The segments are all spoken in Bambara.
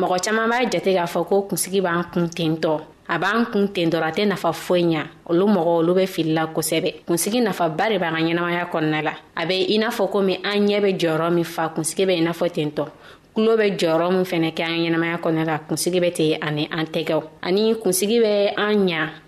mɔgɔ caaman b'a jate k'a fɔ ko kunsigi b'an kun tentɔ a b'an kun ten dɔrɔ a tɛ nafa foyi ɲa olu mɔgɔ olu be fili la kosɛbɛ kunsigi nafaba de b'an ka ɲɛnamaya kɔnɔna la a be i n'a fɔ komi an ɲɛ be jɔyɔrɔ min fa kunsigi be i n'a fɔ tentɔ tulo bɛ jɔyɔrɔ min fɛnɛ kɛ an ɲɛnamaya kɔnɔna la kunsigi bɛ ten ani an tɛgɛw ani kunsigi bɛ an ɲa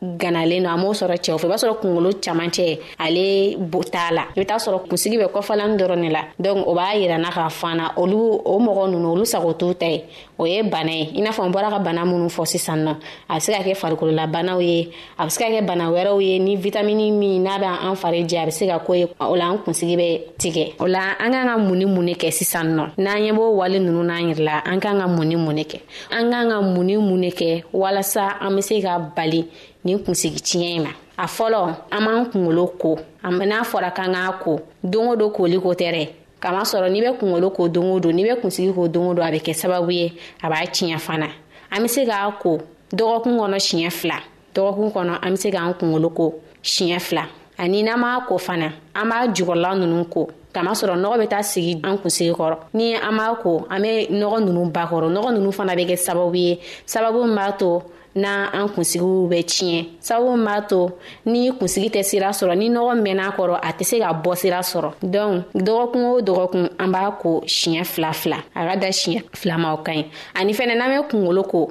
ganalen don a m'o sɔrɔ cɛw fɛ i b'a sɔrɔ kungolo camancɛ ale bo t'a la i bɛ taa sɔrɔ kunsigi bɛ kɔfalani dɔrɔn ne la donc o b'a yirana k'a fana olu o mɔgɔ nunu olu sago t'u ta ye o ye bana ye i n'a fɔ n bɔra ka bana minnu fɔ sisan nɔ a bɛ se ka kɛ farikololabanaw ye a bɛ se ka kɛ bana wɛrɛw ye ni vitamini min n'a bɛ an fari jɛ a bɛ se ka ko ye o la an kunsigi bɛ tigɛ o la an k'an ka mun ni mun de kɛ sisan nɔ n'an ɲɛ b'o wale ninnu n'an yɛrɛ la an k'an ka mun ni mun de kɛ an k'an ka mun ni mun de kɛ walasa an bɛ se ka bali nin kunsigi tiɲɛ in ma a fɔlɔ an b'an kunkolo ko n'a fɔra k'an k'a ko don o don koli ko tɛ dɛ kama sɔrɔ n'i bɛ kunkolo ko don o don n'i bɛ kunsigi ko don o don a bɛ kɛ sababu ye a b'a tiɲɛ fana an bɛ se k'a ko dɔgɔkun kɔnɔ siɲɛ fila dɔgɔkun kɔnɔ an be se k'an kungolo ko siɲɛ fila ani n'an b'a ko fana an b'a jukɔrɔla nunu ko kama sɔrɔ nɔgɔ bɛ taa sigi an kunsigi kɔrɔ ni an b'a ko an bɛ nɔgɔ nunu ba kɔrɔ nɔgɔ nunu fana bɛ kɛ sababu ye sababu min b'a to na an kunsigiw bɛ tiɲɛ sababu min b'a to ni kunsigi tɛ sira sɔrɔ ni nɔgɔ mɛn'a kɔrɔ a tɛ se ka bɔ sira sɔrɔ dɔnku dɔgɔkun o dɔgɔkun an b'a ko siɲɛ fila fila a ka da siɲɛ filamaw ka ɲi ani fɛnɛ n'an bɛ kungolo ko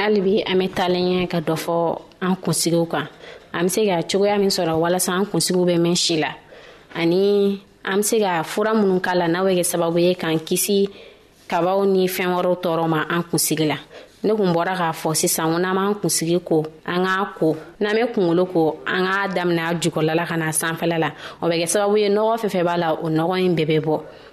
hali bi an bɛ taalen ɲɛ ka dɔ fɔ an kunsigiw kan an bɛ se ka cogoya min sɔrɔ walasa an kunsigiw bɛ mɛn si la ani an bɛ se ka fura minnu k'a la n'a bɛ kɛ sababu ye k'an kisi kabaw ni fɛn wɛrɛw tɔɔrɔ ma an kunsigi la ne kun bɔra k'a fɔ sisan ko n'an b'an kunsigi ko an k'a ko n'an bɛ kunkolo ko an k'a daminɛ a jukɔrɔla la ka na sanfɛla la o bɛ kɛ sababu ye nɔgɔ fɛn fɛn b'a la o nɔgɔ in bɛɛ bɛ bɔ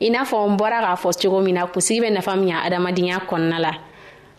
i n'a fɔ n bɔra k'a fɔ cogo min na kunsigi bɛ nafa min ya adamadenya kɔnɔna la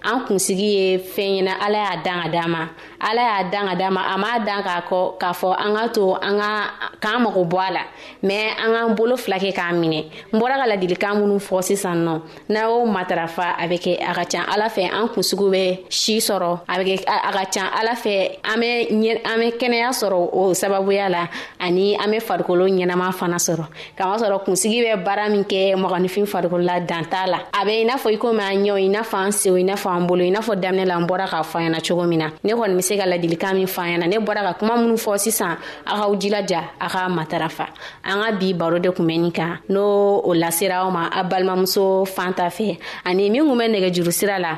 an kunsigi ye fɛn ɲɛna ala y'a dan ka d'a ma ala y'a dan ka d'a ma a m'a dan k'a kɔ k'a fɔ an ka to an ka k'an mago bɔ a la mɛ an k'an bolo fila kɛ k'a minɛ n bɔra ka ladilikan minnu fɔ sisan nɔ n'a y'o matarafa a bɛ kɛ a ka can ala fɛ an kunsigiw bɛ si sɔrɔ a bɛ kɛ a ka can ala fɛ an bɛ an bɛ kɛnɛya sɔrɔ o sababuya la ani an bɛ farikolo ɲɛnama fana sɔrɔ k'a sɔrɔ kunsigi bɛ baara min kɛ mɔgɔninfin farikolo la dan t'a la a bɛ i n'a fɔ i komi an ɲɛw i n'a fɔ an sew i n'a fɔ an bolo i n'a fɔ daminɛ la an bɔra k'a fɔ ɲɛna cogo min na ne kɔni bɛ se ka ladilikan min fɔ ɲɛna ne bɔra ka kuma minnu fɔ sisan a k'aw jilaja a k'a matarafa an ka bi baro de kun bɛ nin kan n'o o lasera aw ma a balimamuso fan ta fɛ ani min kun bɛ nɛgɛjuru sira la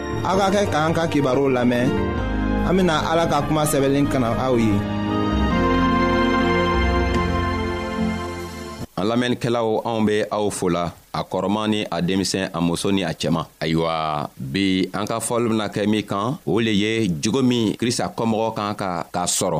aw ka kɛ k'an ka kibaruw lamɛn an bɛna ala ka kuma sɛbɛnlen kana aw ye. an lamɛnnikɛlaw anw bɛ aw fo la a kɔrɔma ni a denmisɛn a muso ni a cɛma ayiwa bi an ka fɔli bena kɛ min kan o le ye jogo min krista kɔmɔgɔ kan ka k'a sɔrɔ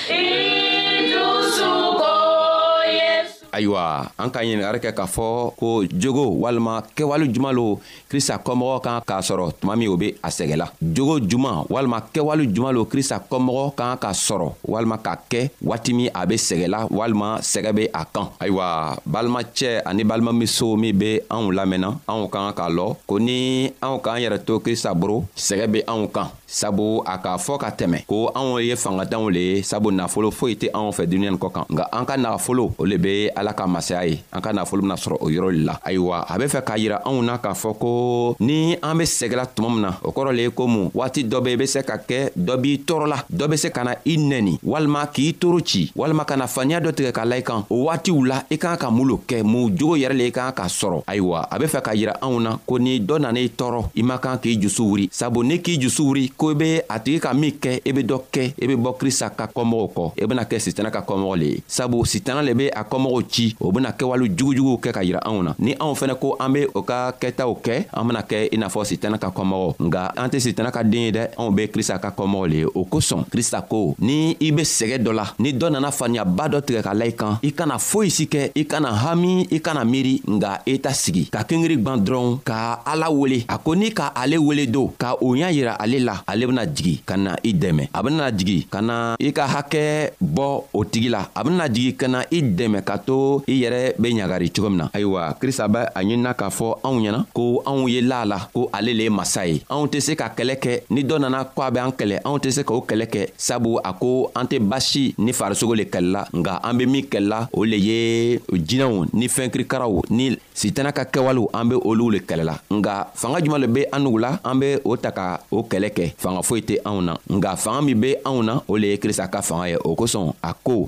ayiwa an ka ɲinigari kɛ k'a fɔ ko jogo walima kɛwale juman lo krista kɔmɔgɔ kan k'a sɔrɔ tuma min o be a sɛgɛla jogo juman walima kɛwale juman lo krista kɔmɔgɔ kan ka sɔrɔ walima ka kɛ waati min a be sɛgɛla walima sɛgɛ be a kan ayiwa balimacɛ ani balimamuso min be anw lamɛnna anw ka kan k'a lɔ ko ni anw k'an yɛrɛ to krista boro sɛgɛ be anw kan sabu a k'a fɔ ka tɛmɛ ko anw ye fangatanw le ye sabu nafolo foyi tɛ anw fɛ duniɲa nin kɔ kan nka an ka nafolo o le be ala ka masaya ye an ka nafolo bena sɔrɔ o yɔrɔ le la ayiwa a be fɛ k'a yira anw na k'a fɔ ko ni an be sɛgɛla tuma min na o kɔrɔ le ye ko mun waati dɔ be be se ka kɛ dɔ b'i tɔɔrɔla dɔ be se ka na i nɛni walima k'i toro ci walima ka na faniya dɔ tigɛ ka la i kan o waatiw la i k'an ka mun lo kɛ mun jogo yɛrɛ le i k'an k'a sɔrɔ ayiwa a be fɛ k'a yira anw na ko ni dɔ nan'i tɔɔrɔ i man kan k'i jusu wuri sabu n'i k'i jusu wuri ko i be a tigi ka min kɛ i be dɔ kɛ i be bɔ krista ka kɔmɔgɔw kɔ i bena kɛ sitana ka kɔmɔgɔ le ye sabu sitana le be a kɔmɔgɔw ci o bena kɛwale jugujuguw kɛ ka yira anw na ni anw fɛnɛ ko an be o ka kɛtaw kɛ an bena kɛ i n'a fɔ sitana ka kɔmɔgɔ nga an tɛ sitana ka den ye dɛ anw be krista ka kɔmɔgɔ le ye o kosɔn krista ko ni i be sɛgɛ dɔ la ni dɔ nana faniyaba dɔ tigɛ ka la i kan i kana foyi si kɛ i kana hami i kana miiri nga eta sigi ka kengeri gwan dɔrɔn ka ala wele a ko ni ka ale wele don ka o ɲa yira ale la ale bena jigi ka na i dɛmɛ a benana jigi ka na i ka hakɛ bɔ o tigi la a benana jigi ka na i dɛmɛ ka to i yɛrɛ be ɲagari cogo min na ayiwa krista bɛ a ɲinina k'a fɔ anw ɲɛna ko anw ye laa la ko ale le ye masa ye anw tɛ se ka kɛlɛ kɛ ni dɔ nana ko a bɛ an kɛlɛ anw tɛ se k'o kɛlɛ kɛ sabu a ko an tɛ basi ni farisogo le kɛlɛla nka an be min kɛlɛla o le ye jinɛw ni fɛnkirikaraw ni sitana ka kɛwalew an be olu le kɛlɛla nka fanga juman le be an nugu la an be o ta ka o kɛlɛ kɛ fanga foyi tɛ anw na nka fanga min be anw na o le ye krista ka fanga ye o kosɔn a ko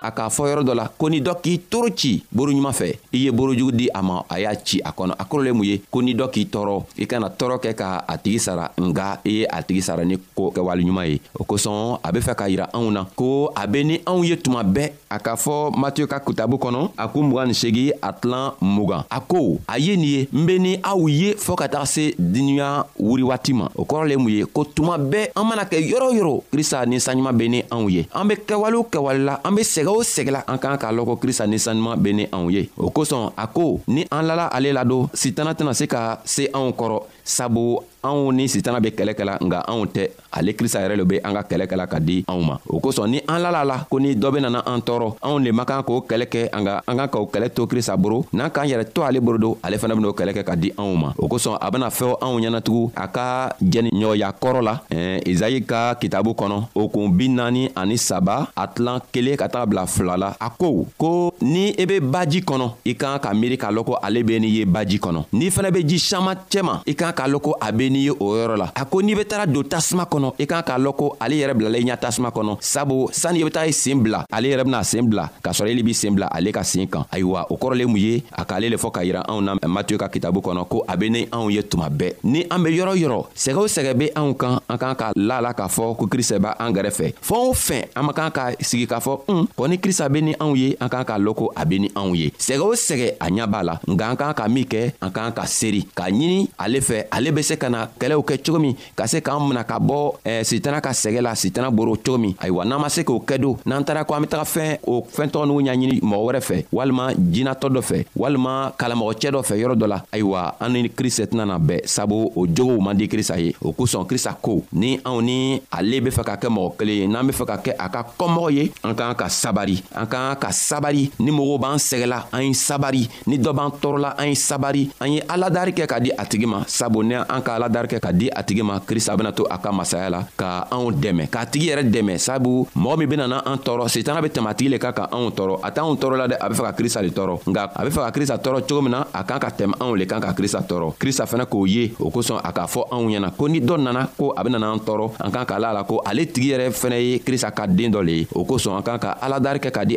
a k'a fɔ yɔrɔ dɔ la ko ni dɔ k'i toro ci boro ɲuman fɛ i ye borojugu di a ma a y'a ci a kɔnɔ a kɔrɔlen mun ye ko ni dɔ k'i tɔɔrɔ i kana tɔɔrɔ kɛ ka a tigi sara nga i ye a tigi sara ni ko kɛwale ɲuman ye o kosɔn a be fɛ k'a yira anw na ko a be ni anw ye tuma bɛɛ a k'a fɔ matiyo ka kitabu kɔnɔ a ko mugan ni segi a tilan mugan a ko a ye nin ye n be ni aw ye fɔɔ ka taga se duniɲa wuri waati ma o kɔrɔ le mun ye ko tuma bɛɛ an mana kɛ yɔrɔ yɔrɔ krista ni saɲuman be ni anw ye an be kɛwale o kɛwale la an be sɛgɛ o sɛgɛ la an k'an k'a lɔn ko krista ni sanuman be ni anw ye o kosɔn a ko ni an lala ale ladon sitana tɛna se ka se anw kɔrɔ sabu anw ni sitana be kɛlɛ kɛla nka anw tɛ ale krista yɛrɛ lo be an ka kɛlɛ kɛla ka di anw ma o kosɔn ni an lala la ko ni dɔ be nana an tɔɔrɔ anw le man kan k'o kɛlɛ kɛ an ka an ka k'o kɛlɛ to krista boro n'an k'an yɛrɛ to ale boro don ale fana ben'o kɛlɛ kɛ ka di anw ma o kosɔn a bena fɛw anw ɲɛnatugun ka jɛniɲɔgɔnya kɔrɔ la eh, izayi ka kitabu kɔnɔ o kun bi naani ani saba a tilan kelen ka taga bila fila la a ko ko ni i e be baji kɔnɔ i kan ka miiri k'a lɔn ko ale be n'i ye baji kɔnɔ n'i fana be ji saman cɛma i kan k'a lɔn ko a be n'i ye o yɔrɔ la a ko n'i be taga don tasuma kɔnɔ i kan k'a lɔn ko ale yɛrɛ bilala i ɲa tasuma kɔnɔ sabu sani i be taga i sen bila ale yɛrɛ bena sen bila k'a sɔrɔ eli b'i sen bila ale ka sen kan ayiwa o kɔrɔlen mun ye a k'ale le fɔ ka yira anw na matiyo ka kitabu kɔnɔ ko a be ni anw ye tuma bɛɛ ni an be yɔrɔ yɔrɔ sɛgɛ o sɛgɛ be anw kan an k'an ka la la k'a fɔ ko krista b'a an gɛrɛfɛ fɛn o fɛn an man kan ka sigi k'a fɔ un kɔ ni krista be ni anw ye an k'an k'a lɔn ko a be ni anw ye sɛgɛ o sɛgɛ a ɲa b'a la nka an k'an ka min kɛ an k'an ka seri k'a ɲini ale fɛ ale be se ka na kɛlɛw kɛ cogo min ka se k'an mina ka bɔ eh, sitana ka sɛgɛ la sitana boro cogo min ayiwa n'an ma se k'o kɛ don n'an taara ko an be taga fɛn o fɛntɔgɔ n'u ɲaɲini mɔgɔ wɛrɛ fɛ walima jinatɔ dɔ fɛ walima kalamɔgɔcɛ dɔ fɛ yɔrɔ dɔ la ayiwa an ni krista tɛna na bɛɛ sabu o jogow man di krista ye o kosɔn krista ko ni anw ni ale be fɛ ka kɛ mɔgɔ kelen ye n'an be fɛ ka kɛ a ka kɔmɔgɔ ye an k'an ka sabari an k'an ka sabari ni mɔgɔw b'an sɛgɛla an ye sabari ni dɔ b'an tɔɔrɔla an ye sabari an ye aladari kɛ ka di a tigi ma sabu ni an ka aladari kɛ ka di a tigi ma krista bena to a ka masaya la ka anw dɛmɛ k'a tigi yɛrɛ dɛmɛ sabu mɔgɔ min benana an tɔɔrɔ setana be tɛmɛ a tigi le ka ka anw tɔɔrɔ a t'anw tɔɔrɔ la dɛ a be fɛ ka krista le tɔɔrɔ nka a be fɛ ka krista tɔɔrɔ cogo min na a kan ka tɛmɛ anw le kan ka krista tɔɔrɔ krista fɛnɛ k'o ye o kosɔn a k'a fɔ anw ɲɛna ko ni dɔ nana ko a benana an tɔɔrɔ an kan k'a la a la ko ale tigi yɛrɛ fɛnɛ ye krista ka den dɔ le ye o kosɔn an kan ka aladari kɛ ka di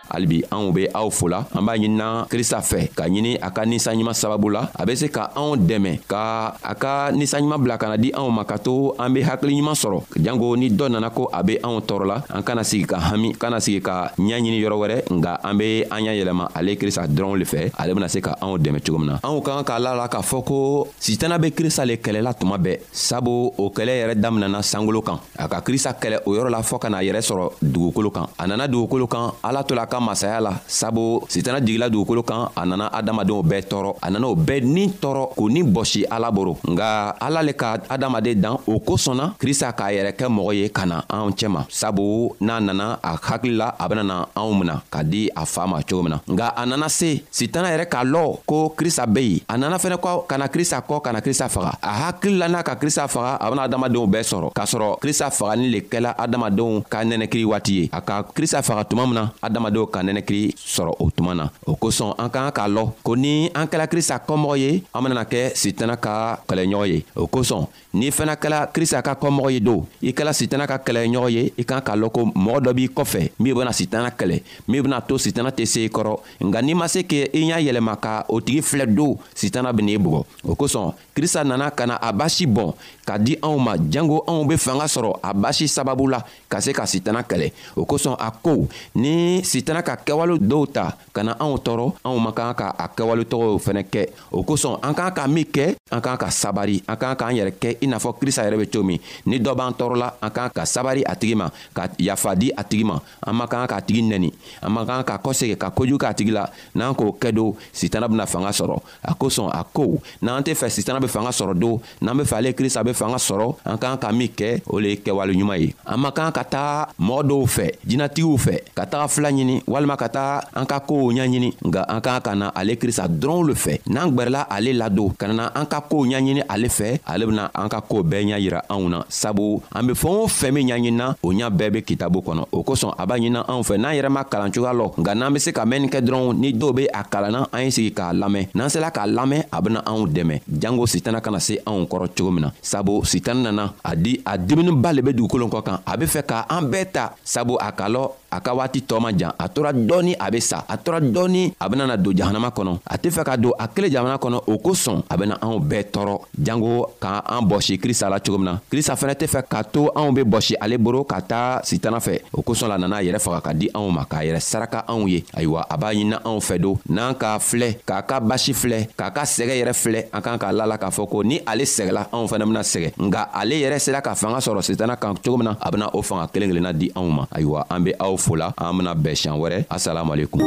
halibi anw be aw fola an b'a ɲinina krista fɛ ka ɲini a ka ninsanɲuman sababu la a be se ka anw dɛmɛ ka a ka ninsanɲuman bila kana di anw ma ka to an be hakiliɲuman sɔrɔ janko ni dɔ nana ko a be anw tɔɔrɔla an kana sigi ka hami kana sigi ka ɲa ɲini yɔrɔ wɛrɛ nga an be an y'a yɛlɛma ale krista dɔrɔnw le fɛ ale bena se ka anw dɛmɛ cogo min na anw ka kan k'a la la k'a fɔ ko sitana be krista le kɛlɛla tuma bɛɛ sabu o kɛlɛ yɛrɛ daminɛna sankolo kan a ka krista kɛlɛ o yɔrɔ la fɔɔ ka n'a yɛrɛ sɔrɔ dugukolo kan a nana dugukolo kan ala tola ka masaya la sabu sitana jigila dugukolo kan a nana adamadenw bɛɛ tɔɔrɔ a nana o bɛɛ ni tɔɔrɔ k'o ni bɔsi ala boro nka ala le ka adamaden dan o kosɔnna krista k'a yɛrɛ kɛ mɔgɔ ye ka na anw cɛma sabu n'a nana a hakili la a benana anw mina ka di a faa ma cogo min na nka a nana se sitana yɛrɛ k'a lɔ ko krista be yen a nana fɛnɛ kɔ ka na krista kɔ ka na krista faga a hakili la n'a ka krista faga a bena adamadenw bɛɛ sɔrɔ k'a sɔrɔ krista fagali le kɛla adamadenw ka nɛnɛkiri waati ye a ka krista faga tuma min na adamadenw ka nɛnɛkiri sɔrɔ o tuma na o kosɔn an ka kan k'a lɔ ko ni an kɛla krista kɔmɔgɔ ye an benana kɛ sitana ka kɛlɛɲɔgɔn ye o kosɔn n'i fana kɛla krista ka kɔmɔgɔ ye don i kɛla sitana ka kɛlɛɲɔgɔn ye i kan k'a lɔn ko mɔgɔ dɔ b'i kɔfɛ min bena sitana kɛlɛ min bena to sitana tɛ se i kɔrɔ nka n'i ma se ke i y'a yɛlɛma ka o tigi filɛ don sitana ben'i bugɔ o kosɔn krista nana ka na a basi bɔn ka di anw ma jango anw be fanga sɔrɔ a basi sababu la ka se ka sitana kɛlɛ o kosɔn a ko ni sitana ka kɛwale dɔw ta ka na anw tɔɔrɔ anw man kan ka a kɛwale tɔgɔw fɛnɛ kɛ o kosɔn an k'an ka min kɛ an k'an ka sabari an k'an k'an yɛrɛ kɛ i n'a fɔ krista yɛrɛ be cogo min ni dɔ b'an tɔɔrɔla an k'an ka sabari a tigi ma ka yafa di a tigi ma an man kan k'a tigi nɛni an man kan ka kɔsegi ka kojugu k'a tigi la n'an k'o kɛ don sitana bena fanga sɔrɔ a kosɔn a ko n'an tɛ fɛ sitana bɛ fanga sɔrɔ don n'an bɛ fɛ ale krista bɛ fanga sɔrɔ an k'an ka min kɛ o le ye kɛwale ɲuman ye an man kan ka taga mɔgɔ dɔw fɛ jinatigiw fɛ ka taga fila ɲini walima ka taga an ka kow ɲaɲini nka an k'an ka na ale krista dɔrɔnw le fɛ n'an gwɛrɛla ale ladon ka na an ka kow ɲaɲini ale fɛ ale bɛna an ka koo bɛɛ ɲa yira anw na sabu an be fɛɛn o fɛn min ɲaɲinina o ɲa bɛɛ be kitabu kɔnɔ o kosɔn a b'a ɲinina anw fɛ n'an yɛrɛ ma kalan cogoya lɔ nka n'an be se ka mɛnni kɛ dɔrɔn ni dɔw be a kalanna an ye sigi k'a lamɛn n'an sela k'a lamɛn a bena anw dɛmɛ jango sitana kana se anw kɔrɔ cogo min na sabu sitana nana a di a diminiba le be dugukolon kɔ kan a be fɛ ka an bɛɛ ta sabu a ka lɔ a ka waati tɔɔ man jan a tora dɔɔni a be sa a tora dɔɔni a benana don jahanama kɔnɔ a tɛ fɛ ka don a kelen jamana kɔnɔ o kosɔn a bena anw bɛɛ tɔɔrɔ janko ka an bɔsi krista la cogo min na krista fɛnɛ tɛ fɛ k'a to anw be bɔsi ale boro ka taa sitana fɛ o kosɔn la nana a yɛrɛ faga ka di anw ma k'a yɛrɛ saraka anw ye ayiwa a b'a ɲinina anw fɛ don n'an k'a filɛ k'a ka basi filɛ k'a ka sɛgɛ yɛrɛ filɛ an kan k'a lala k'a fɔ ko ni ale sɛgɛla anw fɛnɛ bena sɛgɛ nka ale yɛrɛ sera ka fanga sɔrɔ sitana kan cogo min na a bena o fanga kelen kelenna di anw ma ayiwa an be aw fola an bena bɛɛ siɲan wɛrɛ assalamu alaikum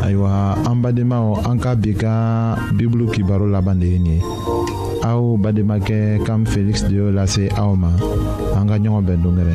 ayiwa an badenmaw an ka bi ka bibulu kibaro laban de ye nin ye aw bademakɛ kam feliksi de y'o lase aw ma an ka ɲɔgɔn bɛn dongɛrɛ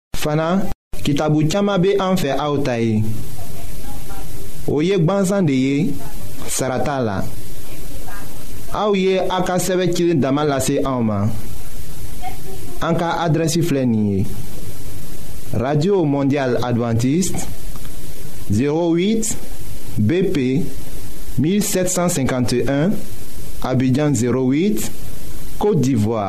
fana kitabu caman bɛ an fɛ aw ta ye o ye gbansan de ye sara t'a la aw ye a ka sɛbɛn cilen dama lase anw ma an ka adrɛsi filɛ nin ye radio mondial adventiste 08 BP 1751 Abidjan 08 Côte d'Ivoire